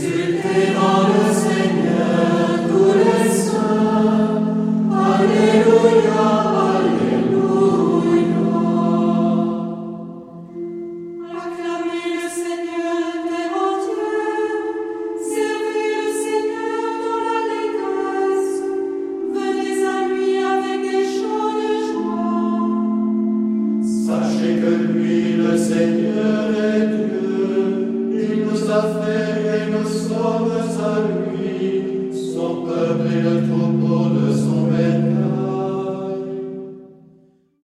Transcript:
S'il dans le Seigneur, tous les saints. Alléluia, Alléluia. Acclamez le Seigneur, Père entière. Servez le Seigneur dans la détresse. Venez à lui avec des chants de joie. Sachez que lui, le Seigneur est Dieu. Il nous a fait. Deus omnes ad mi, sopra